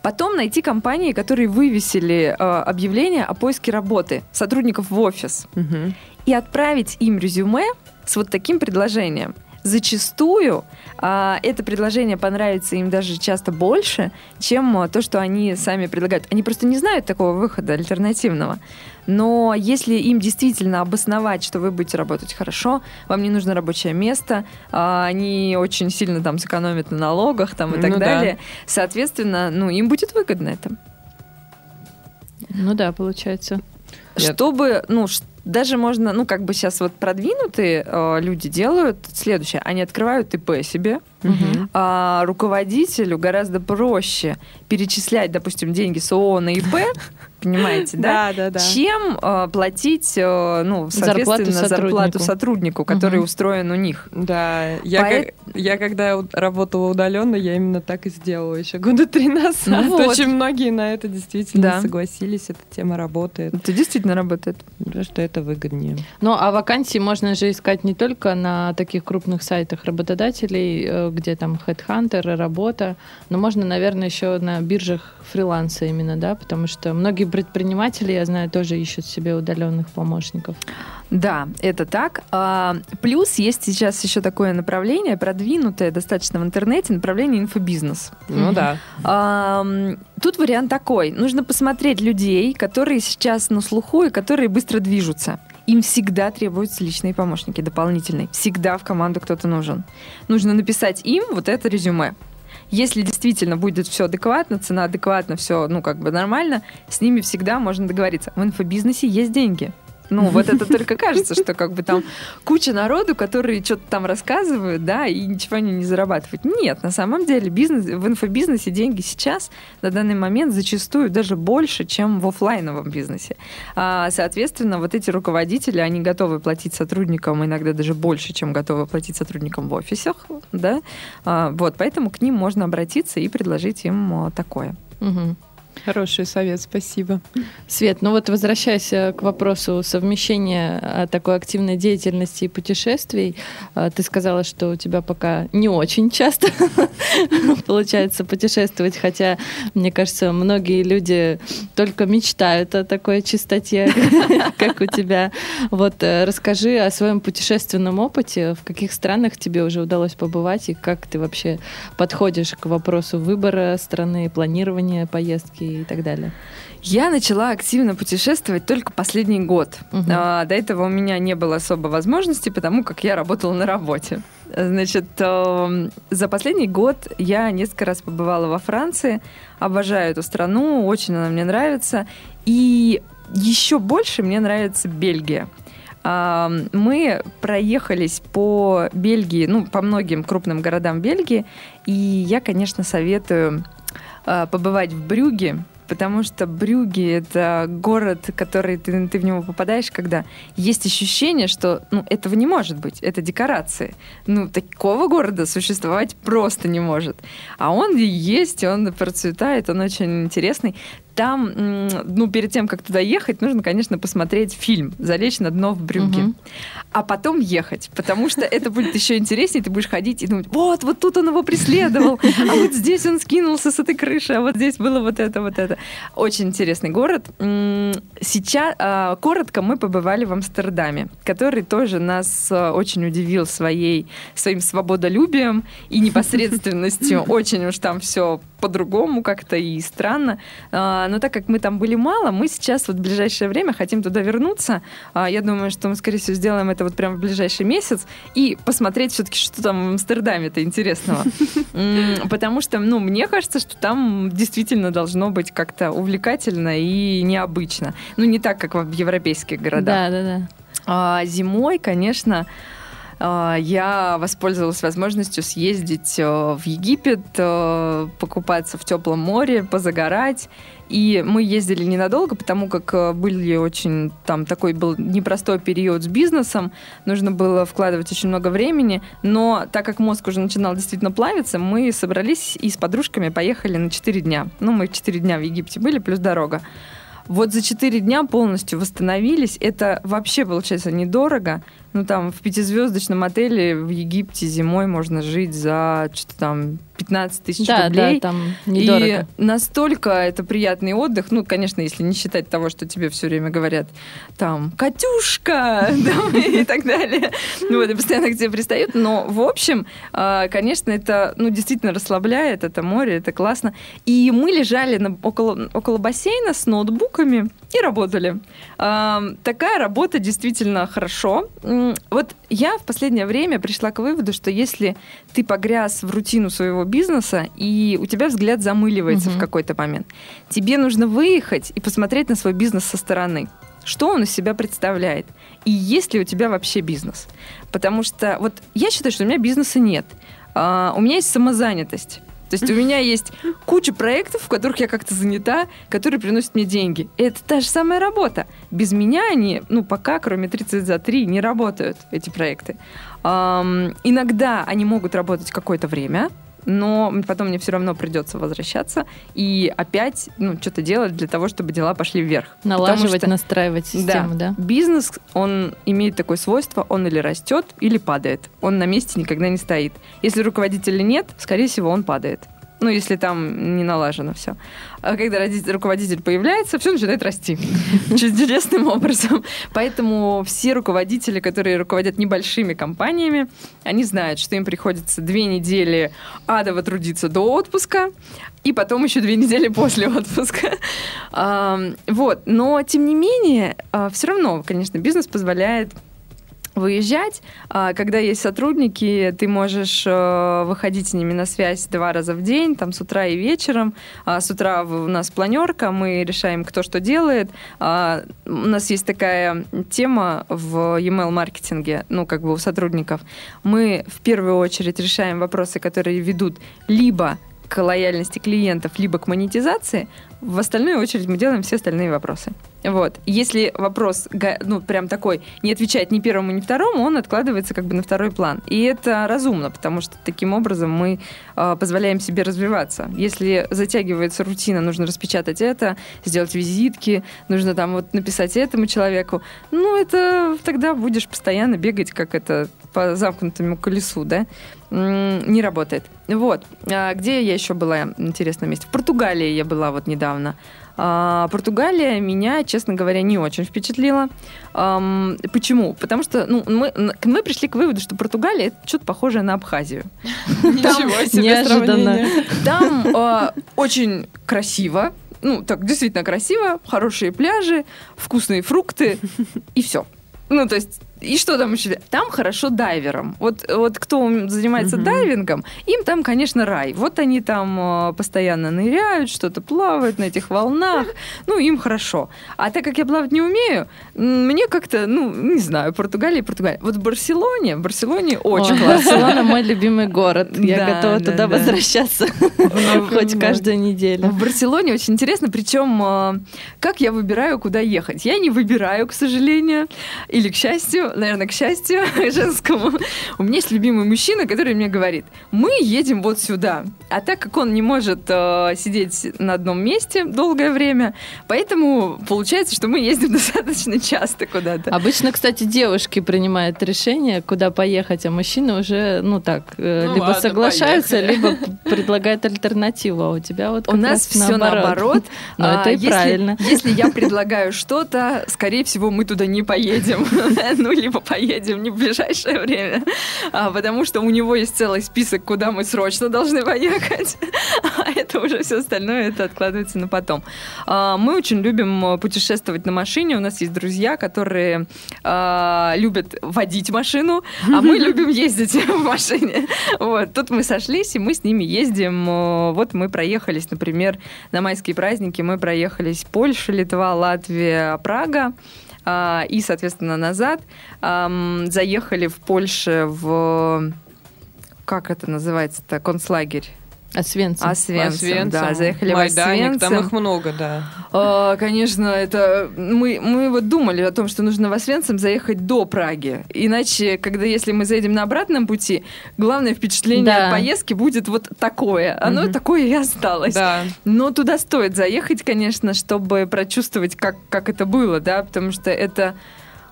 Потом найти компании, которые вывесили э, объявление о поиске работы сотрудников в офис Мгм. и отправить им резюме с вот таким предложением. Зачастую а, это предложение понравится им даже часто больше, чем а, то, что они сами предлагают. Они просто не знают такого выхода альтернативного. Но если им действительно обосновать, что вы будете работать хорошо, вам не нужно рабочее место, а, они очень сильно там сэкономят на налогах там, и так Ну да. далее, соответственно, ну, им будет выгодно это. Ну да, получается. Чтобы, ну, ш- даже можно, ну, как бы сейчас вот продвинутые э, люди делают следующее. Они открывают ИП себе, Мгм. а руководителю гораздо проще перечислять, допустим, деньги с ООО на ИП, понимаете, да? да, да. Чем э, платить, э, ну, соответственно, Зарплату зарплату сотруднику. который Мгм. устроен у них. Да, я, Поэт- как- я когда работала удаленно, я именно так и сделала еще года три назад. Ну вот. Очень многие на это действительно Да. согласились, эта тема работает, Это действительно работает. потому что это выгоднее. Ну, а вакансии можно же искать не только на таких крупных сайтах работодателей, э, где там Headhunter, работа, но можно, наверное, еще на биржах фриланса именно, да, потому что многие предприниматели, я знаю, тоже ищут себе удаленных помощников. Да, это так. А, плюс есть сейчас еще такое направление, продвинутое достаточно в интернете, направление инфобизнес. Ну да. Тут вариант такой. Нужно посмотреть людей, которые сейчас на слуху и которые быстро движутся. Им всегда требуются личные помощники дополнительные. Всегда в команду кто-то нужен. Нужно написать им вот это резюме. Если действительно будет все адекватно, цена адекватна, все, ну, как бы нормально, с ними всегда можно договориться. В инфобизнесе есть деньги. Ну, вот это только кажется, что как бы там куча народу, которые что-то там рассказывают, да, и ничего они не зарабатывают. Нет, на самом деле бизнес, в инфобизнесе деньги сейчас на данный момент зачастую даже больше, чем в оффлайновом бизнесе. А, соответственно, вот эти руководители, они готовы платить сотрудникам иногда даже больше, чем готовы платить сотрудникам в офисах, да. А, вот, поэтому к ним можно обратиться и предложить им а, такое. Мгм. Хороший совет, спасибо. Свет, ну вот возвращаясь э, к вопросу совмещения э, такой активной деятельности и путешествий, э, ты сказала, что у тебя пока не очень часто получается путешествовать, хотя, мне кажется, многие люди только мечтают о такой чистоте, как у тебя. Вот расскажи о своем путешественном опыте, в каких странах тебе уже удалось побывать и как ты вообще подходишь к вопросу выбора страны, планирования поездки и так далее. Я начала активно путешествовать только последний год. Мгм. А, до этого у меня не было особо возможности, потому как я работала на работе. Значит, эм, за последний год я несколько раз побывала во Франции. Обожаю эту страну, очень она мне нравится. И еще больше мне нравится Бельгия. Мы проехались по Бельгии, ну, по многим крупным городам Бельгии, и я, конечно, советую побывать в Брюге, потому что Брюги — это город, который ты, ты в него попадаешь, когда есть ощущение, что ну, этого не может быть, это декорации. Ну, такого города существовать просто не может. А он есть, он процветает, он очень интересный там, ну, перед тем, как туда ехать, нужно, конечно, посмотреть фильм «Залечь на дно в брюке», угу. а потом ехать, потому что это будет еще интереснее, ты будешь ходить и думать, вот, вот тут он его преследовал, а вот здесь он скинулся с этой крыши, а вот здесь было вот это, вот это. Очень интересный город. Сейчас, а, коротко, мы побывали в Амстердаме, который тоже нас а, очень удивил своей, своим свободолюбием и непосредственностью. Очень уж там все по-другому как-то и странно. А, но так как мы там были мало, мы сейчас вот в ближайшее время хотим туда вернуться. А, я думаю, что мы, скорее всего, сделаем это вот прямо в ближайший месяц и посмотреть все-таки, что там в Амстердаме-то интересного. Потому что, ну, мне кажется, что там действительно должно быть как-то увлекательно и необычно. Ну, не так, как в европейских городах. Да, да, да. А зимой, конечно, я воспользовалась возможностью съездить э, в Египет, э, покупаться в теплом море, позагорать. И мы ездили ненадолго, потому как э, были очень там такой был непростой период с бизнесом, нужно было вкладывать очень много времени, но так как мозг уже начинал действительно плавиться, мы собрались и с подружками поехали на 4 дня. Ну, мы 4 дня в Египте были, плюс дорога. Вот за 4 дня полностью восстановились. Это вообще, получается, недорого. Ну, там, в пятизвездочном отеле в Египте зимой можно жить за что-то там 15 тысяч да, рублей. Да, там недорого. И настолько это приятный отдых, ну, конечно, если не считать того, что тебе все время говорят, там, Катюшка, и так далее. Ну, вот, и постоянно к тебе пристают. Но, в общем, а, конечно, это, ну, действительно расслабляет, это море, это классно. И мы лежали около, около бассейна с ноутбуками и работали. Такая работа действительно хорошо вот я в последнее время пришла к выводу, что если ты погряз в рутину своего бизнеса, и у тебя взгляд замыливается угу. в какой-то момент, тебе нужно выехать и посмотреть на свой бизнес со стороны. Что он из себя представляет? И есть ли у тебя вообще бизнес? Потому что вот я считаю, что у меня бизнеса нет. Uh, у меня есть самозанятость. То есть у меня есть куча проектов, в которых я как-то занята, которые приносят мне деньги. Это та же самая работа. Без меня они, ну, пока, кроме 30 за 3, не работают, эти проекты. Эм, иногда они могут работать какое-то время, но потом мне все равно придется возвращаться и опять ну, что-то делать для того, чтобы дела пошли вверх. Налаживать, что, настраивать систему, да, да? Бизнес, он имеет такое свойство, он или растет, или падает. Он на месте никогда не стоит. Если руководителя нет, скорее всего, он падает. Ну, если там не налажено все. А когда родитель, руководитель появляется, все начинает расти чудесным образом. Поэтому все руководители, которые руководят небольшими компаниями, они знают, что им приходится две недели адово трудиться до отпуска, и потом еще две недели после отпуска. Вот. Но, тем не менее, а, все равно, конечно, бизнес позволяет выезжать. А, когда есть сотрудники, ты можешь э, выходить с ними на связь два раза в день, там с утра и вечером. А, с утра у нас планерка, мы решаем, кто что делает. А, у нас есть такая тема в email-маркетинге, ну, как бы у сотрудников. Мы в первую очередь решаем вопросы, которые ведут либо к лояльности клиентов, либо к монетизации, в остальную очередь мы делаем все остальные вопросы. Вот. Если вопрос, ну, прям такой, не отвечает ни первому, ни второму, он откладывается как бы на второй план. И это разумно, потому что таким образом мы э, позволяем себе развиваться. Если затягивается рутина, нужно распечатать это, сделать визитки, нужно там вот написать этому человеку, ну, это тогда будешь постоянно бегать, как это по замкнутому колесу, да, не работает. Вот. А где я еще была в интересном месте? В Португалии я была вот недавно. А, Португалия меня, честно говоря, не очень впечатлила. Почему? Потому что ну, мы, мы пришли к выводу, что Португалия это что-то похожее на Абхазию. Ничего себе Неожиданно. Там а, очень красиво, ну, так, действительно красиво, хорошие пляжи, вкусные фрукты и все. Ну, то есть и что там еще? Там хорошо дайвером. Вот, вот кто занимается Мгм. дайвингом, им там, конечно, рай. Вот они там э, постоянно ныряют, что-то плавают на этих волнах. Ну, им хорошо. А так как я плавать не умею, мне как-то, ну, не знаю, Португалия и Португалия. Вот в Барселоне, в Барселоне очень Ой, классно. Барселона мой любимый город. Я Да, готова да, туда да. возвращаться хоть каждую неделю. В Барселоне очень интересно, причем э, как я выбираю, куда ехать. Я не выбираю, к сожалению, или к счастью, наверное, к счастью женскому. У меня есть любимый мужчина, который мне говорит, мы едем вот сюда. А так как он не может э, сидеть на одном месте долгое время, поэтому получается, что мы ездим достаточно часто куда-то. Обычно, кстати, девушки принимают решение, куда поехать, а мужчины уже, ну так, э, Ну либо ладно, соглашаются, поехали. либо предлагают альтернативу. А у тебя вот У нас все наоборот. Но это и если, правильно. Если я предлагаю что-то, скорее всего, мы туда не поедем. Ну, либо поедем не в ближайшее время. А, Потому что у него есть целый список, куда мы срочно должны поехать. А это уже все остальное, это откладывается на потом. А, Мы очень любим э, путешествовать на машине. У нас есть друзья, которые а, любят водить машину, а мы любим ездить в машине. Вот. Тут мы сошлись, и мы с ними ездим. Э, Вот мы проехались, например, на майские праздники мы проехались Польша, Литва, Латвия, Прага. А, И, соответственно, назад заехали в Польше в как это называется-то, концлагерь. Освенцим. Освенцим, да, заехали Майданик, в там Освенцим. их много, да. А, конечно, это мы, мы вот думали о том, что нужно в Освенцим заехать до Праги. Иначе, когда если мы заедем на обратном пути, главное впечатление Да. от поездки будет вот такое. Оно Мгм. такое и осталось. Да. Но туда стоит заехать, конечно, чтобы прочувствовать, как, как это было, да, потому что это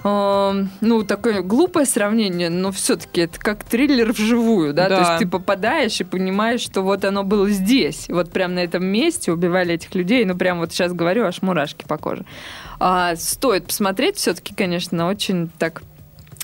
э, ну, такое глупое сравнение, но все-таки это как триллер вживую, да? Да. То есть ты попадаешь и понимаешь, что вот оно было здесь, вот прям на этом месте убивали этих людей, ну, прям вот сейчас говорю, аж мурашки по коже. А, стоит посмотреть все-таки, конечно, очень так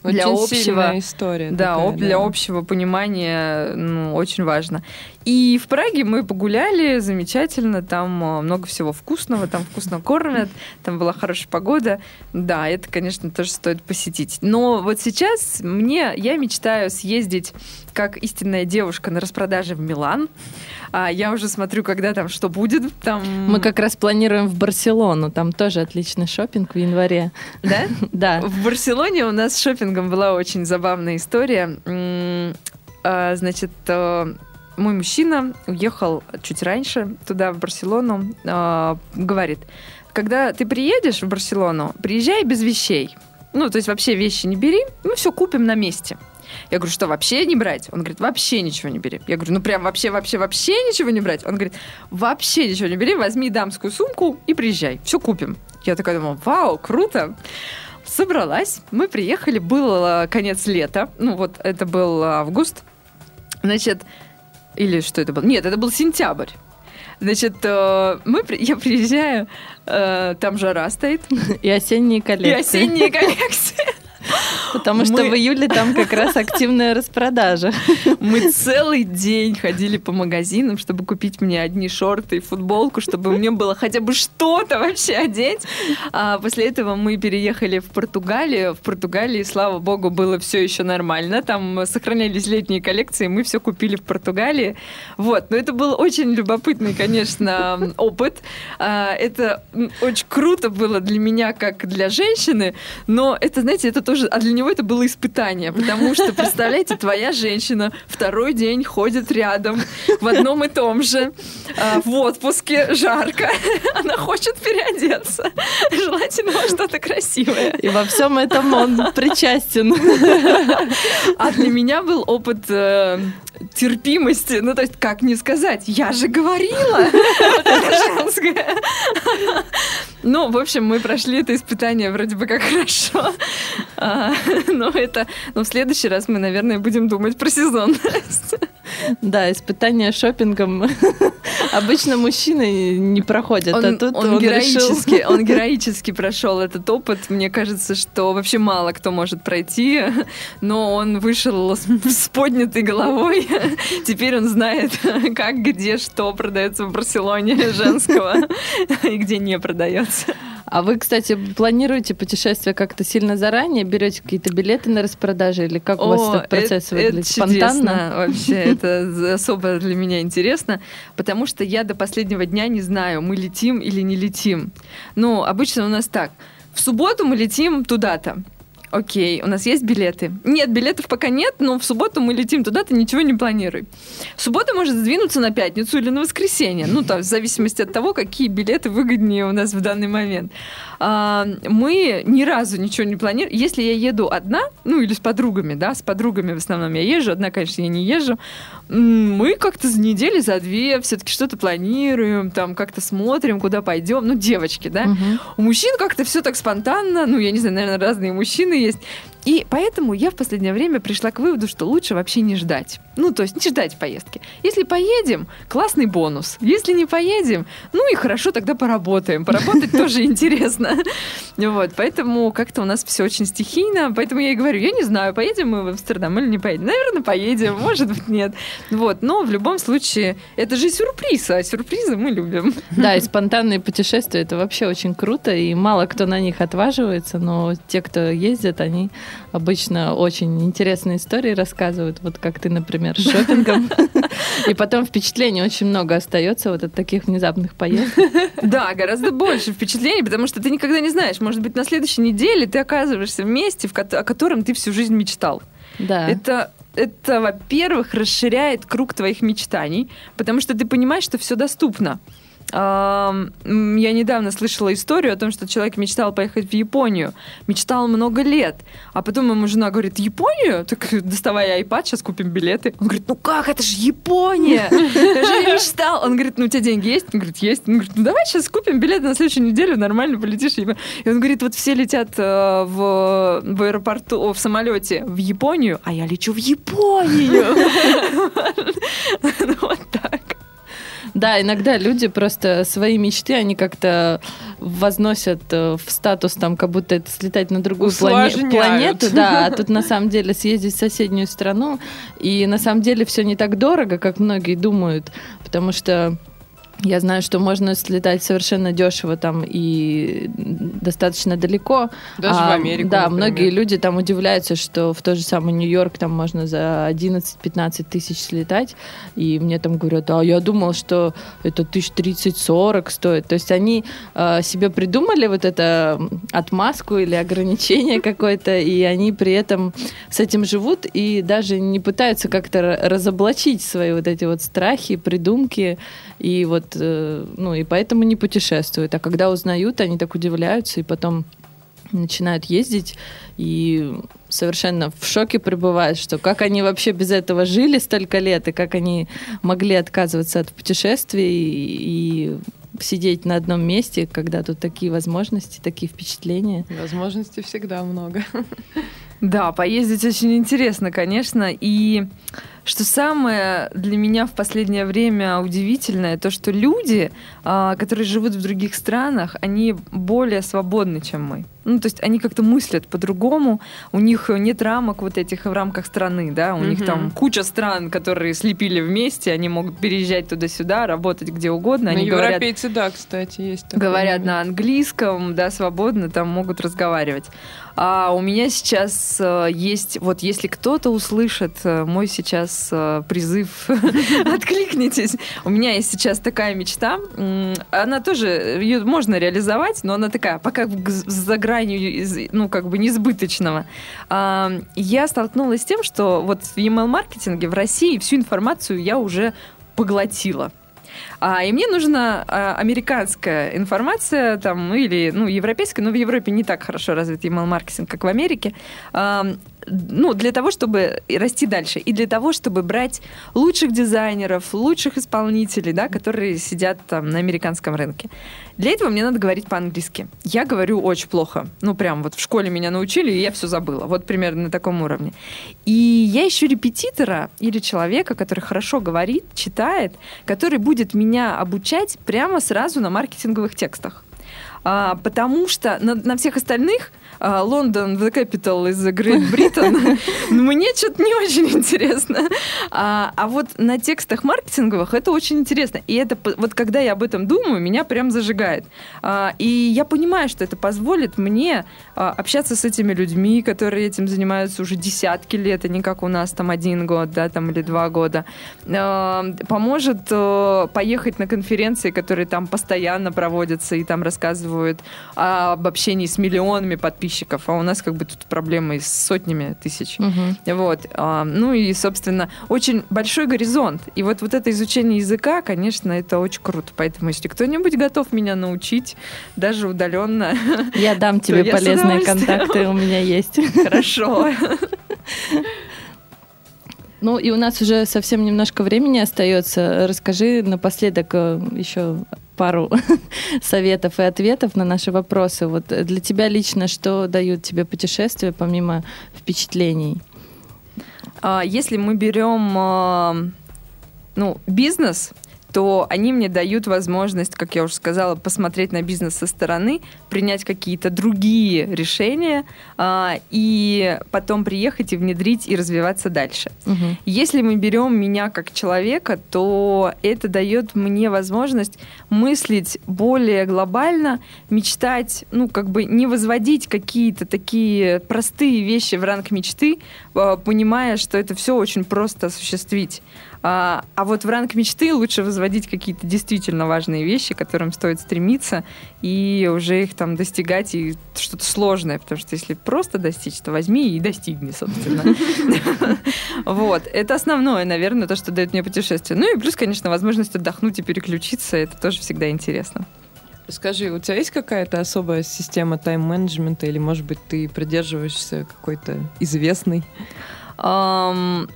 для Очень общего история. да, такая, об- для общего понимания ну, очень важно. И в Праге мы погуляли замечательно, там э, много всего вкусного, там вкусно кормят, там была хорошая погода. Да, это, конечно, тоже стоит посетить. Но вот сейчас мне, я мечтаю съездить как истинная девушка на распродаже в Милан. А я уже смотрю, когда там что будет. Там... Мы как раз планируем в Барселону. Там тоже отличный шопинг в январе. Да? Да. В Барселоне у нас с шопингом была очень забавная история. А, Значит, э, мой мужчина уехал чуть раньше туда, в Барселону, а, говорит, когда ты приедешь в Барселону, приезжай без вещей. Ну, то есть вообще вещи не бери, мы все купим на месте. Я говорю, что вообще не брать? Он говорит, вообще ничего не бери. Я говорю, ну прям вообще, вообще, вообще ничего не брать? Он говорит, вообще ничего не бери, возьми дамскую сумку и приезжай, все купим. Я такая думала, вау, круто. Собралась, мы приехали, был э, конец лета, ну вот это был август, значит, или что это был? Нет, это был сентябрь. Значит, э, мы, я приезжаю, э, там жара стоит, И осенние и коллекции. осенние коллекции. Потому что Мы- в июле там как раз активная распродажа. Мы целый день ходили по магазинам, чтобы купить мне одни шорты и футболку, чтобы мне было хотя бы что-то вообще одеть. А после этого мы переехали в Португалию. В Португалии, слава богу, было все еще нормально. Там сохранялись летние коллекции, мы все купили в Португалии. Вот, но это был очень любопытный, конечно, опыт. А, Это очень круто было для меня, как для женщины, но это, знаете, это тоже, а для него это было испытание, потому что, представляете, твоя женщина второй день ходит рядом в одном и том же, а, в отпуске, жарко, она хочет переодеться, желательно во что-то красивое. И во всем этом он причастен. А для меня был опыт э, терпимости. Ну, то есть, как не сказать? Я же говорила! Вот это женское. Ну, в общем, мы прошли это испытание вроде бы как хорошо. А, Но это... Но в следующий раз мы, наверное, будем думать про сезонность. Да, испытания шопингом обычно мужчины не проходят, а Он, тут он он, героически, решил. он героически прошел этот опыт. Мне кажется, что вообще мало кто может пройти, но он вышел с, с поднятой головой. Теперь он знает, как, где, что продается в Барселоне женского и где не продается. А вы, кстати, планируете путешествие как-то сильно заранее? Берете какие-то билеты на распродаже? Или как у вас этот процесс это, выглядит? Это Спонтанно? вообще. Это особо для меня интересно, потому что я до последнего дня не знаю, мы летим или не летим. Ну, обычно у нас так. В субботу мы летим туда-то. Окей, у нас есть билеты? Нет, билетов пока нет, но в субботу мы летим туда, ты ничего не планируй. Суббота может сдвинуться на пятницу или на воскресенье, ну, там, в зависимости от того, какие билеты выгоднее у нас в данный момент. А, мы ни разу ничего не планируем. Если я еду одна, ну, или с подругами, да, с подругами в основном я езжу, одна, конечно, я не езжу, мы как-то за недели, за две все-таки что-то планируем, там, как-то смотрим, куда пойдем, ну, девочки, да. Мгм. У мужчин как-то все так спонтанно, ну, я не знаю, наверное, разные мужчины есть. И поэтому я в последнее время пришла к выводу, что лучше вообще не ждать. Ну, то есть не ждать поездки. Если поедем, классный бонус. Если не поедем, ну и хорошо, тогда поработаем. Поработать тоже интересно. Вот, поэтому как-то у нас все очень стихийно. Поэтому я и говорю, я не знаю, поедем мы в Амстердам или не поедем. Наверное, поедем, может быть, нет. Вот, но в любом случае, это же сюрприз, а сюрпризы мы любим. Да, и спонтанные путешествия это вообще очень круто, и мало кто на них отваживается, но те, кто ездят, они обычно очень интересные истории рассказывают, вот как ты, например, с шопингом. И потом впечатлений очень много остается вот от таких внезапных поездок. Да, гораздо больше впечатлений, потому что ты никогда не знаешь, может быть, на следующей неделе ты оказываешься в месте, о котором ты всю жизнь мечтал. Да. Это, это, во-первых, расширяет круг твоих мечтаний, потому что ты понимаешь, что все доступно. Я недавно слышала историю о том, что человек мечтал поехать в Японию. Мечтал много лет. А потом ему жена говорит, Японию? Так доставай iPad, сейчас купим билеты. Он говорит, ну как, это же Япония! Я же мечтал. Он говорит, ну у тебя деньги есть? Он говорит, есть. Он говорит, ну давай сейчас купим билеты на следующую неделю, нормально полетишь. в Японию». И он говорит, вот все летят э, в, в аэропорту, в самолете в Японию, а я лечу в Японию. Ну, Вот так. Да, иногда люди просто свои мечты, они как-то возносят э, в статус, там, как будто это слетать на другую плане- планету, да, а тут на самом деле съездить в соседнюю страну, и на самом деле все не так дорого, как многие думают, потому что я знаю, что можно слетать совершенно дешево там и достаточно далеко. Даже А, в Америку, Да, например. многие люди там удивляются, что в тот же самый Нью-Йорк там можно за 11-15 тысяч слетать. И мне там говорят, а я думал, что это тысяч 30-40 стоит. То есть они э, себе придумали вот это отмазку или ограничение какое-то, и они при этом с этим живут и даже не пытаются как-то ра- разоблачить свои вот эти вот страхи, придумки. И вот, э, ну, и поэтому не путешествуют. А когда узнают, они так удивляются, и потом начинают ездить и совершенно в шоке пребывают, что как они вообще без этого жили столько лет, и как они могли отказываться от путешествий и, и сидеть на одном месте, когда тут такие возможности, такие впечатления. Возможностей всегда много. Да, поездить очень интересно, конечно. И что самое для меня в последнее время удивительное, то, что люди, а, которые живут в других странах, они более свободны, чем мы. Ну, то есть они как-то мыслят по-другому, у них нет рамок вот этих в рамках страны, да, у них Мгм. там куча стран, которые слепили вместе, они могут переезжать туда-сюда, работать где угодно, Ну, они говорят, европейцы, да, кстати, есть такое. говорят на английском, да, свободно там могут разговаривать. А у меня сейчас э, есть, вот если кто-то услышит э, мой сейчас э, призыв, откликнитесь. У меня есть сейчас такая мечта, она тоже, ее можно реализовать, но она такая, пока за гранью, ну, как бы несбыточного. А, Я столкнулась с тем, что вот в email-маркетинге в России всю информацию я уже поглотила. А, и мне нужна а, американская информация, там, ну, или ну, европейская, но в Европе не так хорошо развит email-маркетинг, как в Америке. А, ну, для того, чтобы расти дальше, и для того, чтобы брать лучших дизайнеров, лучших исполнителей, да, которые сидят там на американском рынке. Для этого мне надо говорить по-английски. Я говорю очень плохо. Ну, прям вот в школе меня научили, и я все забыла. Вот примерно на таком уровне. И я ищу репетитора или человека, который хорошо говорит, читает, который будет меня обучать прямо сразу на маркетинговых текстах. а, потому что на, на всех остальных Лондон, the capital the Great Britain, мне что-то не очень интересно. А, а вот на текстах маркетинговых это очень интересно. И это вот когда я об этом думаю, меня прям зажигает. А, и я понимаю, что это позволит мне а, общаться с этими людьми, которые этим занимаются уже десятки лет, а не как у нас там один год, да, там или два года. А, поможет а, поехать на конференции, которые там постоянно проводятся и там рассказывают об общении с миллионами подписчиков, а у нас как бы тут проблемы с сотнями тысяч. Угу. Вот. Ну и, собственно, очень большой горизонт. И вот, вот это изучение языка, конечно, это очень круто. Поэтому, если кто-нибудь готов меня научить, даже удаленно... Я дам тебе полезные контакты, у меня есть. Хорошо. Ну и у нас уже совсем немножко времени остается. Расскажи напоследок э, еще пару советов и ответов на наши вопросы. Вот для тебя лично что дают тебе путешествия помимо впечатлений? А, если мы берем а, ну, бизнес, то они мне дают возможность, как я уже сказала, посмотреть на бизнес со стороны, принять какие-то другие решения а, и потом приехать и внедрить и развиваться дальше. Угу. Если мы берем меня как человека, то это дает мне возможность мыслить более глобально, мечтать, ну, как бы не возводить какие-то такие простые вещи в ранг мечты, а, понимая, что это все очень просто осуществить. А, а вот в ранг мечты лучше возводить какие-то действительно важные вещи, к которым стоит стремиться, и уже их там достигать, и что-то сложное, потому что если просто достичь, то возьми и достигни, собственно. Вот. Это основное, наверное, то, что дает мне путешествие. Ну и плюс, конечно, возможность отдохнуть и переключиться, это тоже всегда интересно. Скажи, у тебя есть какая-то особая система тайм-менеджмента, или, может быть, ты придерживаешься какой-то известной? Um,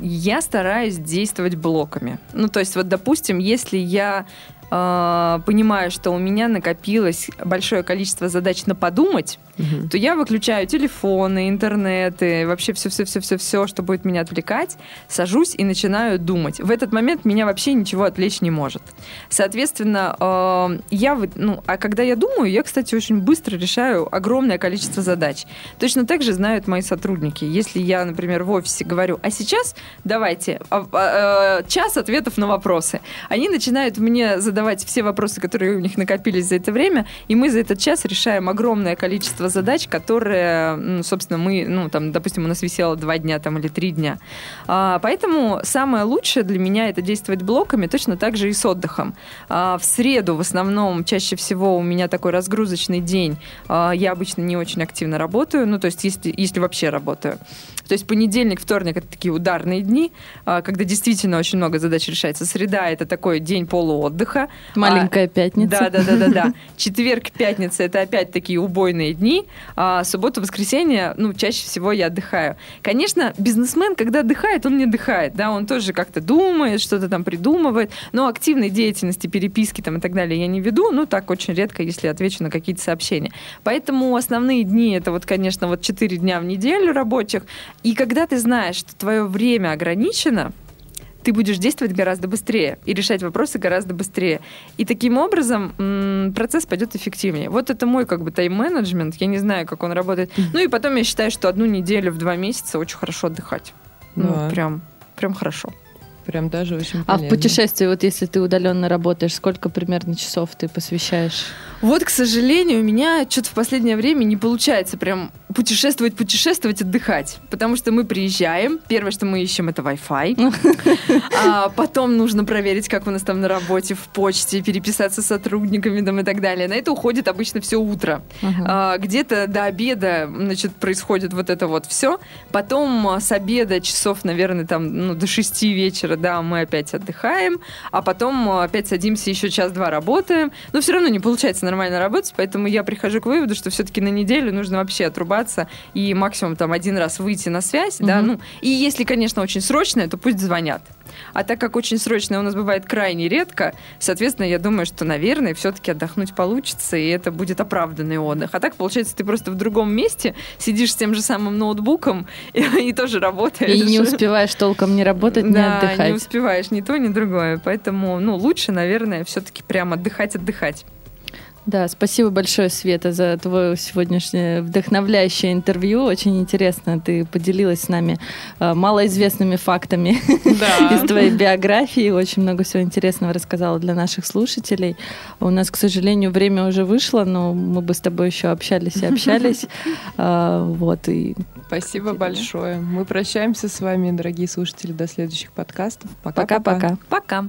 я стараюсь действовать блоками. Ну, то есть, вот, допустим, если я э, понимаю, что у меня накопилось большое количество задач на подумать, угу. то я выключаю телефоны, интернеты, вообще все-все-все-все-все, что будет меня отвлекать, сажусь и начинаю думать. В этот момент меня вообще ничего отвлечь не может. Соответственно, э, я, ну, а когда я думаю, я, кстати, очень быстро решаю огромное количество задач. Точно так же знают мои сотрудники. Если я, например, в офисе говорю, а сейчас давайте а, а, э, час ответов на вопросы, они начинают мне задавать все вопросы, которые у них накопились за это время, и мы за этот час решаем огромное количество задач, которые, ну, собственно, мы, ну, там, допустим, у нас висело два дня там, или три дня. А, поэтому самое лучшее для меня это действовать блоками, точно так же и с отдыхом. А, в среду в основном чаще всего у меня такой разгрузочный день. А, я обычно не очень активно работаю, ну, то есть если, если вообще работаю. То есть понедельник, вторник это такие ударные дни, а, когда действительно очень много задач решается. Среда это такой день полуотдыха. Маленькая а, пятница. Да, да, да, да, да. Четверг, пятница это опять такие убойные дни. А суббота, воскресенье, ну, чаще всего я отдыхаю. Конечно, бизнесмен, когда отдыхает, он не отдыхает, да, он тоже как-то думает, что-то там придумывает, но активной деятельности, переписки там и так далее я не веду, ну, так очень редко, если отвечу на какие-то сообщения. Поэтому основные дни это вот, конечно, вот 4 дня в неделю рабочих, и когда ты знаешь, что твое время ограничено, ты будешь действовать гораздо быстрее и решать вопросы гораздо быстрее. И таким образом м- процесс пойдет эффективнее. Вот это мой как бы тайм-менеджмент. Я не знаю, как он работает. Ну и потом я считаю, что одну неделю в два месяца очень хорошо отдыхать. Ну, да. прям, прям хорошо. Прям даже очень полезно. А в путешествии, вот если ты удаленно работаешь, сколько примерно часов ты посвящаешь? Вот, к сожалению, у меня что-то в последнее время не получается прям путешествовать, путешествовать, отдыхать. Потому что мы приезжаем, первое, что мы ищем, это Wi-Fi. А потом нужно проверить, как у нас там на работе, в почте, переписаться с сотрудниками там, и так далее. На это уходит обычно все утро. А, где-то до обеда, значит, происходит вот это вот все. Потом а, с обеда часов, наверное, там, ну, до 6 вечера, да, мы опять отдыхаем, а потом а, опять садимся еще час-два работаем. Но все равно не получается нормально работать, поэтому я прихожу к выводу, что все-таки на неделю нужно вообще отрубаться и максимум там один раз выйти на связь, угу. да, ну, и если, конечно, очень срочное, то пусть звонят. А так как очень срочное у нас бывает крайне редко, соответственно, я думаю, что, наверное, все-таки отдохнуть получится, и это будет оправданный отдых. А так, получается, ты просто в другом месте сидишь с тем же самым ноутбуком и, и тоже работаешь. И не успеваешь толком не работать, не да, отдыхать. не успеваешь ни то, ни другое. Поэтому, ну, лучше, наверное, все-таки прям отдыхать-отдыхать. Да, спасибо большое, Света, за твое сегодняшнее вдохновляющее интервью. Очень интересно, ты поделилась с нами э, малоизвестными фактами Да. из твоей биографии. Очень много всего интересного рассказала для наших слушателей. У нас, к сожалению, время уже вышло, но мы бы с тобой еще общались и общались. Э, Вот, и Спасибо Тебе. большое. Мы прощаемся с вами, дорогие слушатели, до следующих подкастов. Пока-пока. пока-пока. Пока.